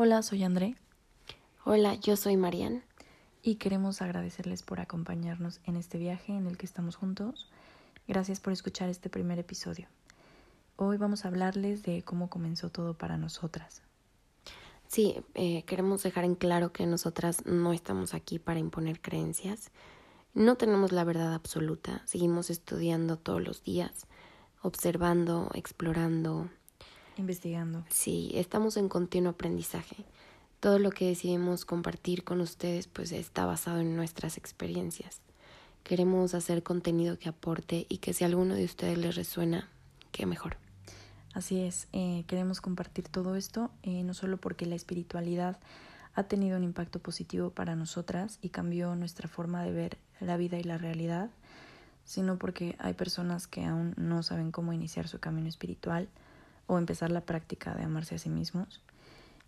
Hola, soy André. Hola, yo soy Marian. Y queremos agradecerles por acompañarnos en este viaje en el que estamos juntos. Gracias por escuchar este primer episodio. Hoy vamos a hablarles de cómo comenzó todo para nosotras. Sí, eh, queremos dejar en claro que nosotras no estamos aquí para imponer creencias. No tenemos la verdad absoluta. Seguimos estudiando todos los días, observando, explorando, investigando. Sí, estamos en continuo aprendizaje. Todo lo que decidimos compartir con ustedes pues está basado en nuestras experiencias. Queremos hacer contenido que aporte y que si a alguno de ustedes les resuena, qué mejor. Así es, eh, queremos compartir todo esto, eh, no solo porque la espiritualidad ha tenido un impacto positivo para nosotras y cambió nuestra forma de ver la vida y la realidad, sino porque hay personas que aún no saben cómo iniciar su camino espiritual, o empezar la práctica de amarse a sí mismos.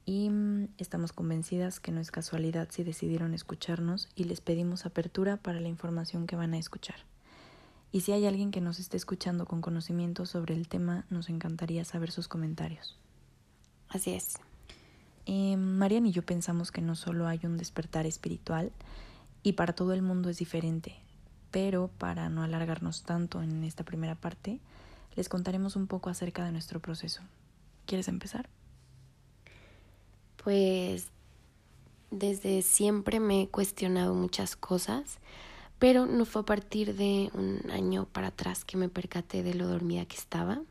Y mm, estamos convencidas que no es casualidad si decidieron escucharnos y les pedimos apertura para la información que van a escuchar. Y si hay alguien que nos esté escuchando con conocimiento sobre el tema, nos encantaría saber sus comentarios. Así es. Eh, Marian y yo pensamos que no solo hay un despertar espiritual y para todo el mundo es diferente, pero para no alargarnos tanto en esta primera parte, les contaremos un poco acerca de nuestro proceso. ¿Quieres empezar? Pues desde siempre me he cuestionado muchas cosas, pero no fue a partir de un año para atrás que me percaté de lo dormida que estaba.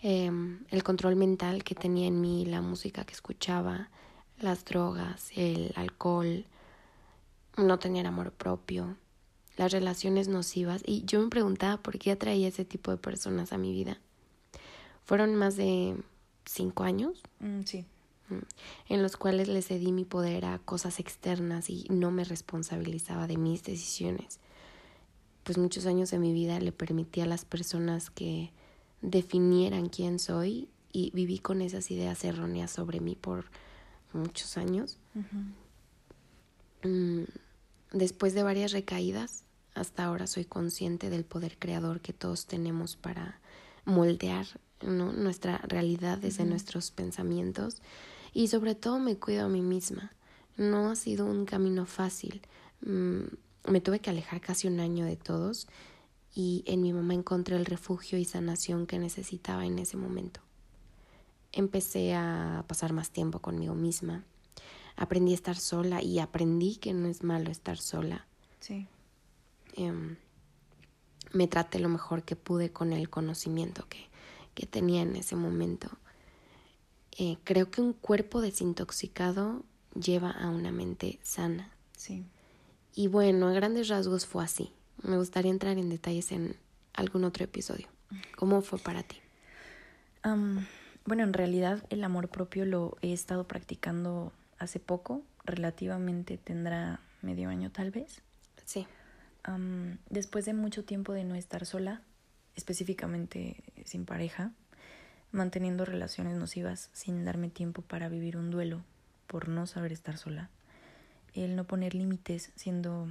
Em, el control mental que tenía en mí, la música que escuchaba, las drogas, el alcohol, no tener amor propio, las relaciones nocivas y yo me preguntaba por qué atraía ese tipo de personas a mi vida. Fueron más de cinco años. Mm, sí. Mm, en los cuales le cedí mi poder a cosas externas y no me responsabilizaba de mis decisiones. Pues muchos años de mi vida le permití a las personas que definieran quién soy y viví con esas ideas erróneas sobre mí por muchos años. Mm, después de varias recaídas, hasta ahora soy consciente del poder creador que todos tenemos para moldear nuestra realidad desde nuestros pensamientos y sobre todo me cuido a mí misma. No ha sido un camino fácil. Mm, me tuve que alejar casi un año de todos y en mi mamá encontré el refugio y sanación que necesitaba en ese momento. Empecé a pasar más tiempo conmigo misma. Aprendí a estar sola y aprendí que no es malo estar sola. Sí. Em, me traté lo mejor que pude con el conocimiento que, que tenía en ese momento. Eh, creo que un cuerpo desintoxicado lleva a una mente sana. Sí. Y bueno, a grandes rasgos fue así. Me gustaría entrar en detalles en algún otro episodio. ¿Cómo fue para ti? bueno, en realidad el amor propio lo he estado practicando hace poco, relativamente tendrá medio año tal vez. Sí después de mucho tiempo de no estar sola, específicamente sin pareja, manteniendo relaciones nocivas sin darme tiempo para vivir un duelo por no saber estar sola, el no poner límites siendo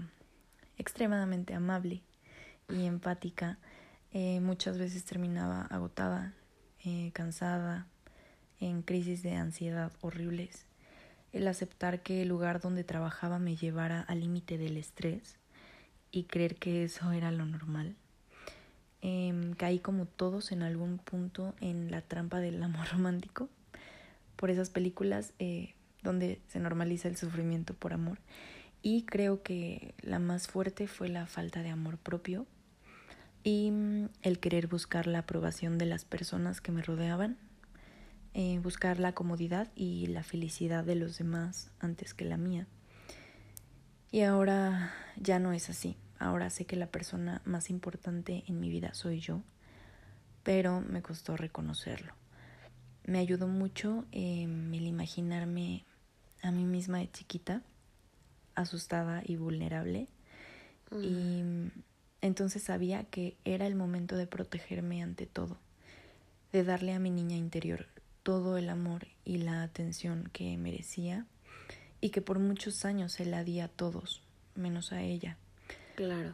extremadamente amable y empática, eh, muchas veces terminaba agotada, eh, cansada, en crisis de ansiedad horribles. El aceptar que el lugar donde trabajaba me llevara al límite del estrés y creer que eso era lo normal. Em, caí como todos en algún punto en la trampa del amor romántico por esas películas eh, donde se normaliza el sufrimiento por amor. Y creo que la más fuerte fue la falta de amor propio y mm, el querer buscar la aprobación de las personas que me rodeaban, eh, buscar la comodidad y la felicidad de los demás antes que la mía. Y ahora ya no es así. Ahora sé que la persona más importante en mi vida soy yo, pero me costó reconocerlo. Me ayudó mucho el imaginarme a mí misma de chiquita, asustada y vulnerable. Y entonces sabía que era el momento de protegerme ante todo, de darle a mi niña interior todo el amor y la atención que merecía y que por muchos años se la di a todos, menos a ella. Claro.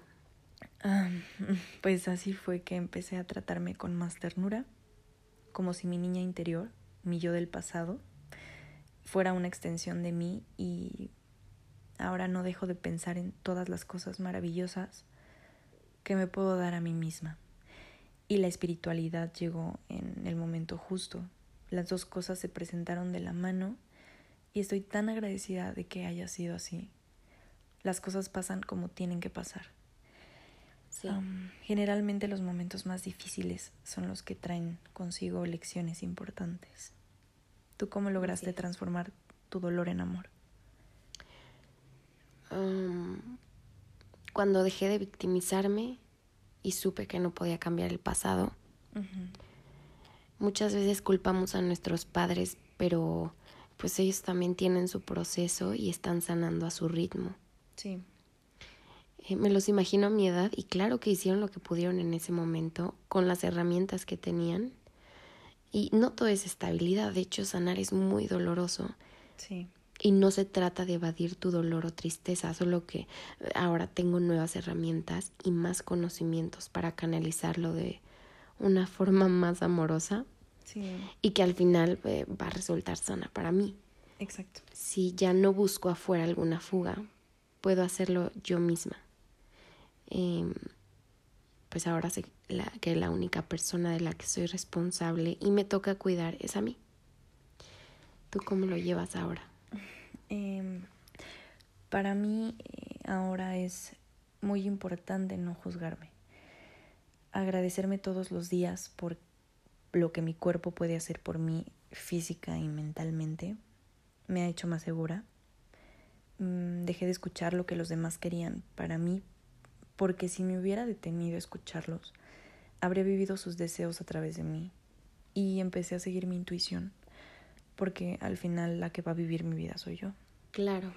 pues así fue que empecé a tratarme con más ternura, como si mi niña interior, mi yo del pasado, fuera una extensión de mí y ahora no dejo de pensar en todas las cosas maravillosas que me puedo dar a mí misma. Y la espiritualidad llegó en el momento justo. Las dos cosas se presentaron de la mano y estoy tan agradecida de que haya sido así. Las cosas pasan como tienen que pasar. generalmente los momentos más difíciles son los que traen consigo lecciones importantes. ¿Tú cómo lograste transformar tu dolor en amor? cuando dejé de victimizarme y supe que no podía cambiar el pasado. Muchas veces culpamos a nuestros padres, pero pues ellos también tienen su proceso y están sanando a su ritmo. Sí. Eh, me los imagino a mi edad y claro que hicieron lo que pudieron en ese momento con las herramientas que tenían. Y no todo es estabilidad, de hecho sanar es muy doloroso. Sí. Y no se trata de evadir tu dolor o tristeza, solo que ahora tengo nuevas herramientas y más conocimientos para canalizarlo de una forma más amorosa y que al final eh, va a resultar sana para mí. Exacto. Si ya no busco afuera alguna fuga, puedo hacerlo yo misma. Em, pues ahora sé que la única persona de la que soy responsable y me toca cuidar es a mí. ¿Tú cómo lo llevas ahora? Em, para mí eh, ahora es muy importante no juzgarme. Agradecerme todos los días por lo que mi cuerpo puede hacer por mí física y mentalmente me ha hecho más segura. Mm, dejé de escuchar lo que los demás querían para mí, porque si me hubiera detenido a escucharlos, habría vivido sus deseos a través de mí. Y empecé a seguir mi intuición, porque al final la que va a vivir mi vida soy yo. Claro.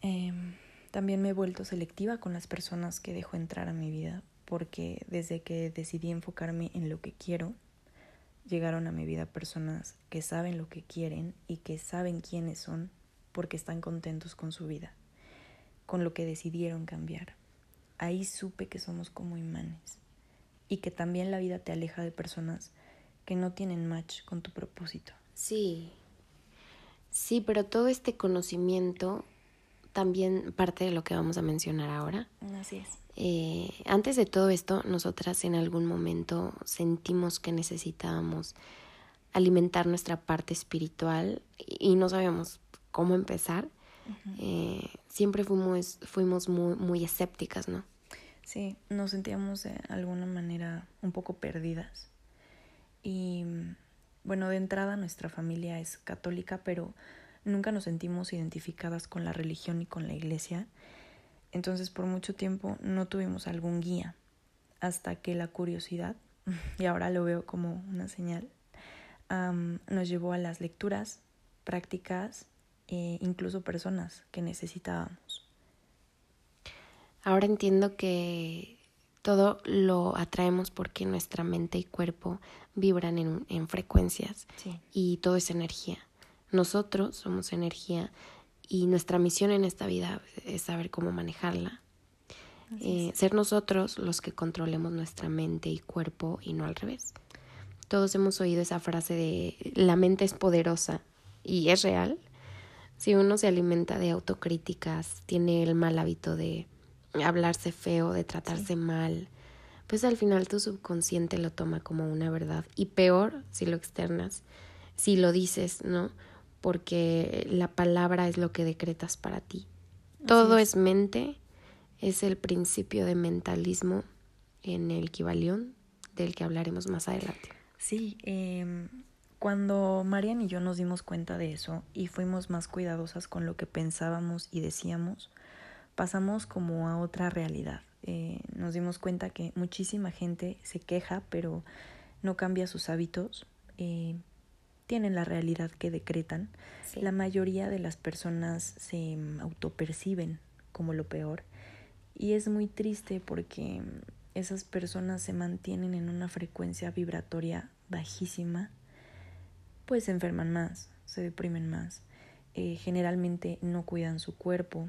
Em, también me he vuelto selectiva con las personas que dejo entrar a mi vida, porque desde que decidí enfocarme en lo que quiero, llegaron a mi vida personas que saben lo que quieren y que saben quiénes son porque están contentos con su vida, con lo que decidieron cambiar. Ahí supe que somos como imanes y que también la vida te aleja de personas que no tienen match con tu propósito. Sí, sí, pero todo este conocimiento también parte de lo que vamos a mencionar ahora. Así es. Eh, antes de todo esto, nosotras en algún momento sentimos que necesitábamos alimentar nuestra parte espiritual y no sabíamos cómo empezar. Eh, siempre fuimos, fuimos muy, muy escépticas, ¿no? Sí, nos sentíamos de alguna manera un poco perdidas. Y bueno, de entrada nuestra familia es católica, pero nunca nos sentimos identificadas con la religión y con la iglesia. Entonces por mucho tiempo no tuvimos algún guía hasta que la curiosidad, y ahora lo veo como una señal, nos llevó a las lecturas, prácticas e incluso personas que necesitábamos. Ahora entiendo que todo lo atraemos porque nuestra mente y cuerpo vibran en, en frecuencias y todo es energía. Nosotros somos energía y nuestra misión en esta vida es saber cómo manejarla. Eh, ser nosotros los que controlemos nuestra mente y cuerpo y no al revés. Todos hemos oído esa frase de la mente es poderosa y es real. Si uno se alimenta de autocríticas, tiene el mal hábito de hablarse feo, de tratarse mal, pues al final tu subconsciente lo toma como una verdad. Y peor si lo externas, si lo dices, ¿no? porque la palabra es lo que decretas para ti. Todo es. mente, es el principio de mentalismo en el Kibalión, del que hablaremos más adelante. Sí, eh, cuando Marian y yo nos dimos cuenta de eso y fuimos más cuidadosas con lo que pensábamos y decíamos, pasamos como a otra realidad. Eh, nos dimos cuenta que muchísima gente se queja, pero no cambia sus hábitos. Eh, tienen la realidad que decretan, la mayoría de las personas se autoperciben como lo peor y es muy triste porque esas personas se mantienen en una frecuencia vibratoria bajísima, pues se enferman más, se deprimen más, eh, generalmente no cuidan su cuerpo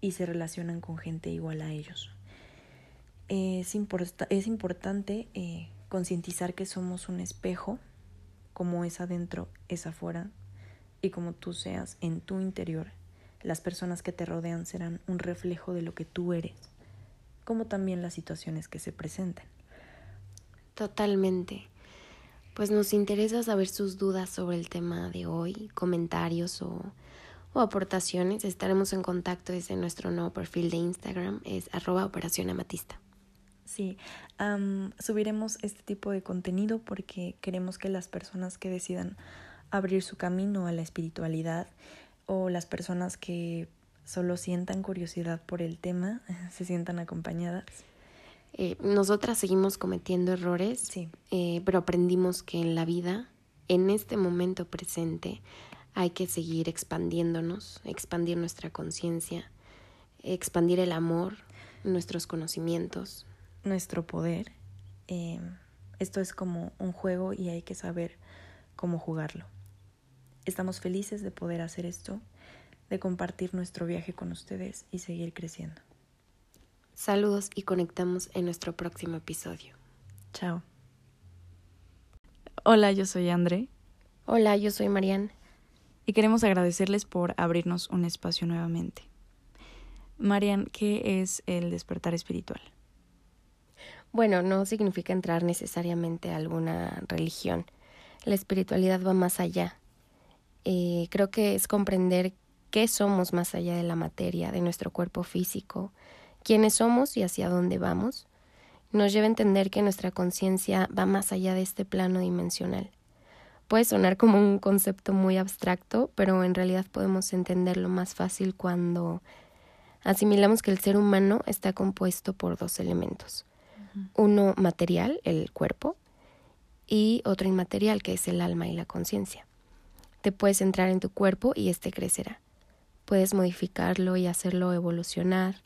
y se relacionan con gente igual a ellos. es, es importante eh, concientizar que somos un espejo como es adentro, es afuera. y como tú seas en tu interior, las personas que te rodean serán un reflejo de lo que tú eres, como también las situaciones que se presenten. Totalmente. Pues nos interesa saber sus dudas sobre el tema de hoy, comentarios o, o aportaciones. Estaremos en contacto desde nuestro nuevo perfil de Instagram, es arroba operación amatista. Sí, subiremos este tipo de contenido porque queremos que las personas que decidan abrir su camino a la espiritualidad o las personas que solo sientan curiosidad por el tema se sientan acompañadas. Eh, nosotras seguimos cometiendo errores, sí. Eh, pero aprendimos que en la vida, en este momento presente, hay que seguir expandiéndonos, expandir nuestra conciencia, expandir el amor, nuestros conocimientos, nuestro poder. Eh, esto es como un juego y hay que saber cómo jugarlo. Estamos felices de poder hacer esto, de compartir nuestro viaje con ustedes y seguir creciendo. Saludos y conectamos en nuestro próximo episodio. Chao. Hola, yo soy André. Hola, yo soy Marianne. Y queremos agradecerles por abrirnos un espacio nuevamente. Marian, ¿qué es el despertar espiritual? Bueno, no significa entrar necesariamente a alguna religión. La espiritualidad va más allá. Eh, creo que es comprender qué somos más allá de la materia, de nuestro cuerpo físico, quiénes somos y hacia dónde vamos. Nos lleva a entender que nuestra conciencia va más allá de este plano dimensional. Puede sonar como un concepto muy abstracto, pero en realidad podemos entenderlo más fácil cuando asimilamos que el ser humano está compuesto por dos elementos, uno material, el cuerpo, y otro inmaterial, que es el alma y la conciencia. Te puedes entrar en tu cuerpo y éste crecerá. Puedes modificarlo y hacerlo evolucionar,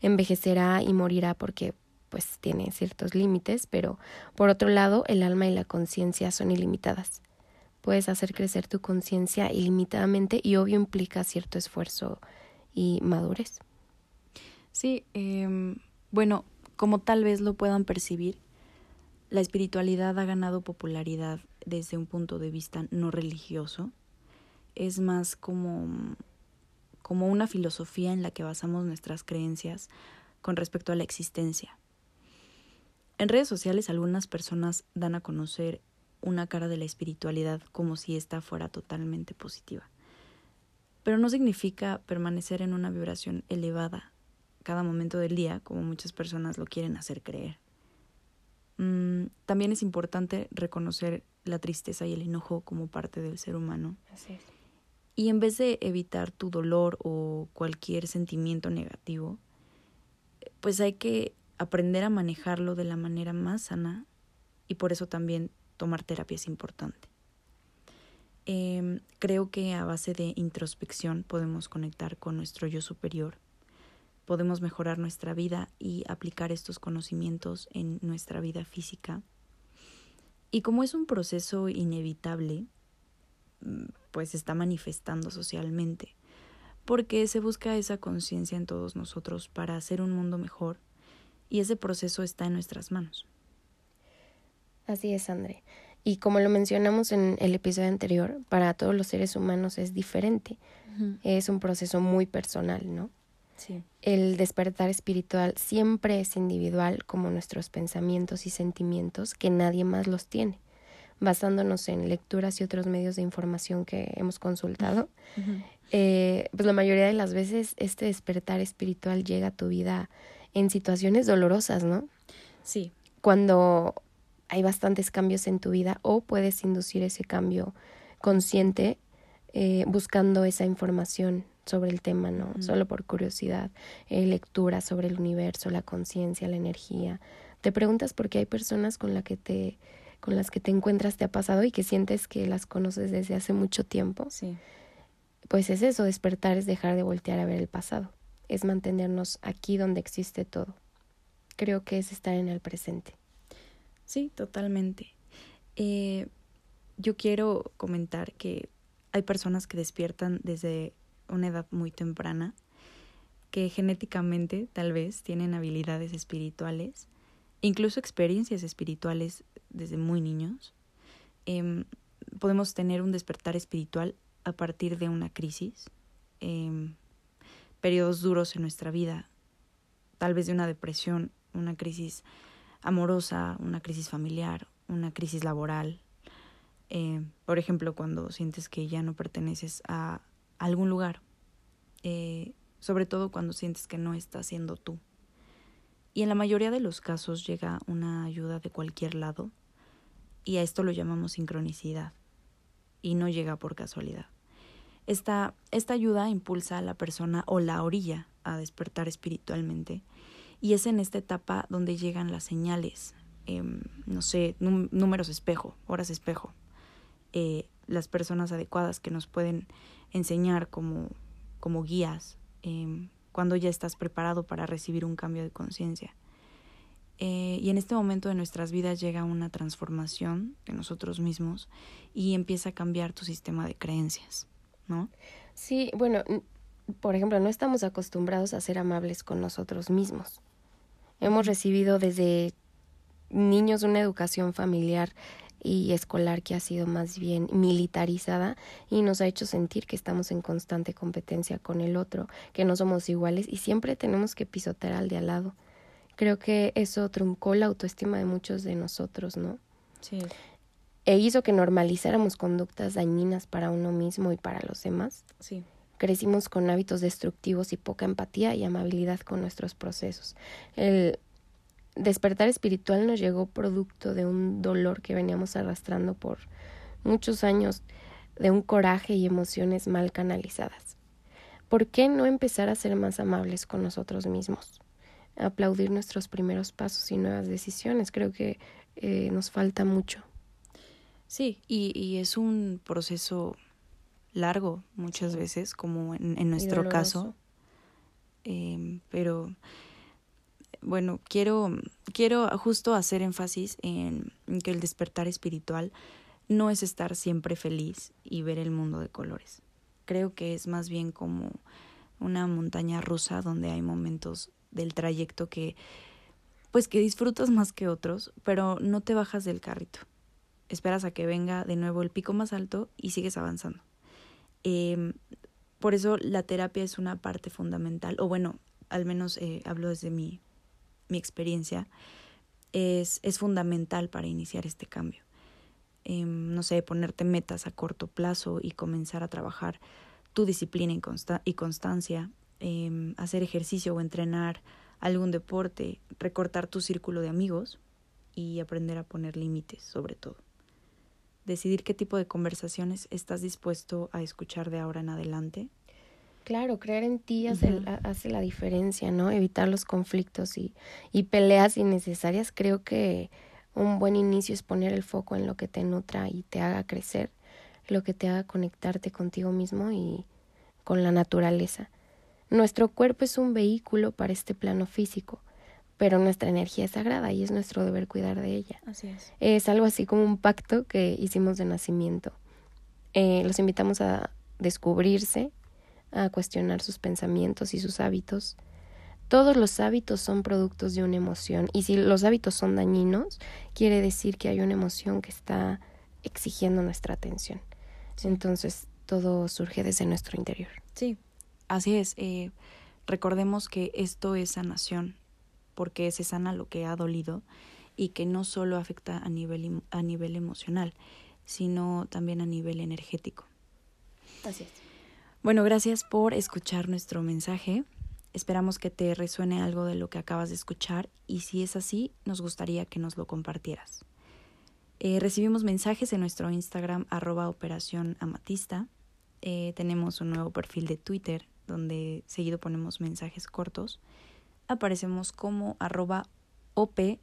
envejecerá y morirá porque pues tiene ciertos límites, pero por otro lado el alma y la conciencia son ilimitadas. Puedes hacer crecer tu conciencia ilimitadamente y obvio implica cierto esfuerzo y madurez. Sí, eh, bueno, como tal vez lo puedan percibir, la espiritualidad ha ganado popularidad desde un punto de vista no religioso. Es más como, como una filosofía en la que basamos nuestras creencias con respecto a la existencia. En redes sociales algunas personas dan a conocer una cara de la espiritualidad como si ésta fuera totalmente positiva. Pero no significa permanecer en una vibración elevada cada momento del día, como muchas personas lo quieren hacer creer. Mm, también es importante reconocer la tristeza y el enojo como parte del ser humano. Y en vez de evitar tu dolor o cualquier sentimiento negativo, pues hay que aprender a manejarlo de la manera más sana y por eso también tomar terapia es importante. Em, creo que a base de introspección podemos conectar con nuestro yo superior podemos mejorar nuestra vida y aplicar estos conocimientos en nuestra vida física. Y como es un proceso inevitable, pues está manifestando socialmente, porque se busca esa conciencia en todos nosotros para hacer un mundo mejor y ese proceso está en nuestras manos. Así es, André. Y como lo mencionamos en el episodio anterior, para todos los seres humanos es diferente. Es un proceso muy personal, ¿no? El despertar espiritual siempre es individual como nuestros pensamientos y sentimientos que nadie más los tiene. Basándonos en lecturas y otros medios de información que hemos consultado, eh, pues la mayoría de las veces este despertar espiritual llega a tu vida en situaciones dolorosas, ¿no? Sí. Cuando hay bastantes cambios en tu vida o puedes inducir ese cambio consciente eh, buscando esa información sobre el tema, ¿no? Solo por curiosidad, eh, lectura sobre el universo, la conciencia, la energía. Te preguntas por qué hay personas con, la que te, con las que te encuentras, te ha pasado y que sientes que las conoces desde hace mucho tiempo. Sí. Pues es eso, despertar es dejar de voltear a ver el pasado, es mantenernos aquí donde existe todo. Creo que es estar en el presente. Sí, totalmente. Eh, yo quiero comentar que hay personas que despiertan desde una edad muy temprana, que genéticamente tal vez tienen habilidades espirituales, incluso experiencias espirituales desde muy niños. Em, podemos tener un despertar espiritual a partir de una crisis, em, periodos duros en nuestra vida, tal vez de una depresión, una crisis amorosa, una crisis familiar, una crisis laboral. Eh, por ejemplo, cuando sientes que ya no perteneces a algún lugar, eh, sobre todo cuando sientes que no estás siendo tú. Y en la mayoría de los casos llega una ayuda de cualquier lado y a esto lo llamamos sincronicidad y no llega por casualidad. Esta, esta ayuda impulsa a la persona o la orilla a despertar espiritualmente y es en esta etapa donde llegan las señales, em, no sé, números espejo, horas espejo, eh, las personas adecuadas que nos pueden enseñar como, como guías em, cuando ya estás preparado para recibir un cambio de conciencia. Eh, y en este momento de nuestras vidas llega una transformación de nosotros mismos y empieza a cambiar tu sistema de creencias, ¿no? Sí, bueno, por ejemplo, no estamos acostumbrados a ser amables con nosotros mismos. Hemos recibido desde niños una educación familiar y escolar que ha sido más bien militarizada y nos ha hecho sentir que estamos en constante competencia con el otro, que no somos iguales y siempre tenemos que pisotear al de al lado. Creo que eso truncó la autoestima de muchos de nosotros, ¿no? Sí. E hizo que normalizáramos conductas dañinas para uno mismo y para los demás. Sí. Crecimos con hábitos destructivos y poca empatía y amabilidad con nuestros procesos. El despertar espiritual nos llegó producto de un dolor que veníamos arrastrando por muchos años, de un coraje y emociones mal canalizadas. ¿Por qué no empezar a ser más amables con nosotros mismos? aplaudir nuestros primeros pasos y nuevas decisiones. Creo que eh, nos falta mucho. Sí, y, y, es un proceso largo muchas veces, como en, nuestro caso. Em, pero bueno, quiero, quiero justo hacer énfasis en, que el despertar espiritual no es estar siempre feliz y ver el mundo de colores. Creo que es más bien como una montaña rusa donde hay momentos del trayecto que pues que disfrutas más que otros, pero no te bajas del carrito. Esperas a que venga de nuevo el pico más alto y sigues avanzando. Em, por eso la terapia es una parte fundamental, o bueno, al menos eh, hablo desde mi mi experiencia, es, es fundamental para iniciar este cambio. Em, no sé, ponerte metas a corto plazo y comenzar a trabajar tu disciplina y, y constancia, em, hacer ejercicio o entrenar algún deporte, recortar tu círculo de amigos y aprender a poner límites sobre todo. Decidir qué tipo de conversaciones estás dispuesto a escuchar de ahora en adelante Claro, creer en ti hace, hace, la diferencia, ¿no? Evitar los conflictos y, y peleas innecesarias. Creo que un buen inicio es poner el foco en lo que te nutra y te haga crecer, lo que te haga conectarte contigo mismo y con la naturaleza. Nuestro cuerpo es un vehículo para este plano físico, pero nuestra energía es sagrada y es nuestro deber cuidar de ella. Así es. Es algo así como un pacto que hicimos de nacimiento. Eh, los invitamos a descubrirse, a cuestionar sus pensamientos y sus hábitos. Todos los hábitos son productos de una emoción y si los hábitos son dañinos, quiere decir que hay una emoción que está exigiendo nuestra atención. Entonces, todo surge desde nuestro interior. Sí, así es. Eh, recordemos que esto es sanación, porque se sana lo que ha dolido y que no solo afecta a nivel, a nivel emocional, sino también a nivel energético. Así es. Bueno, gracias por escuchar nuestro mensaje. Esperamos que te resuene algo de lo que acabas de escuchar y si es así, nos gustaría que nos lo compartieras. Eh, recibimos mensajes en nuestro Instagram arroba operación amatista. Eh, tenemos un nuevo perfil de Twitter donde seguido ponemos mensajes cortos. Aparecemos como arroba op-amatista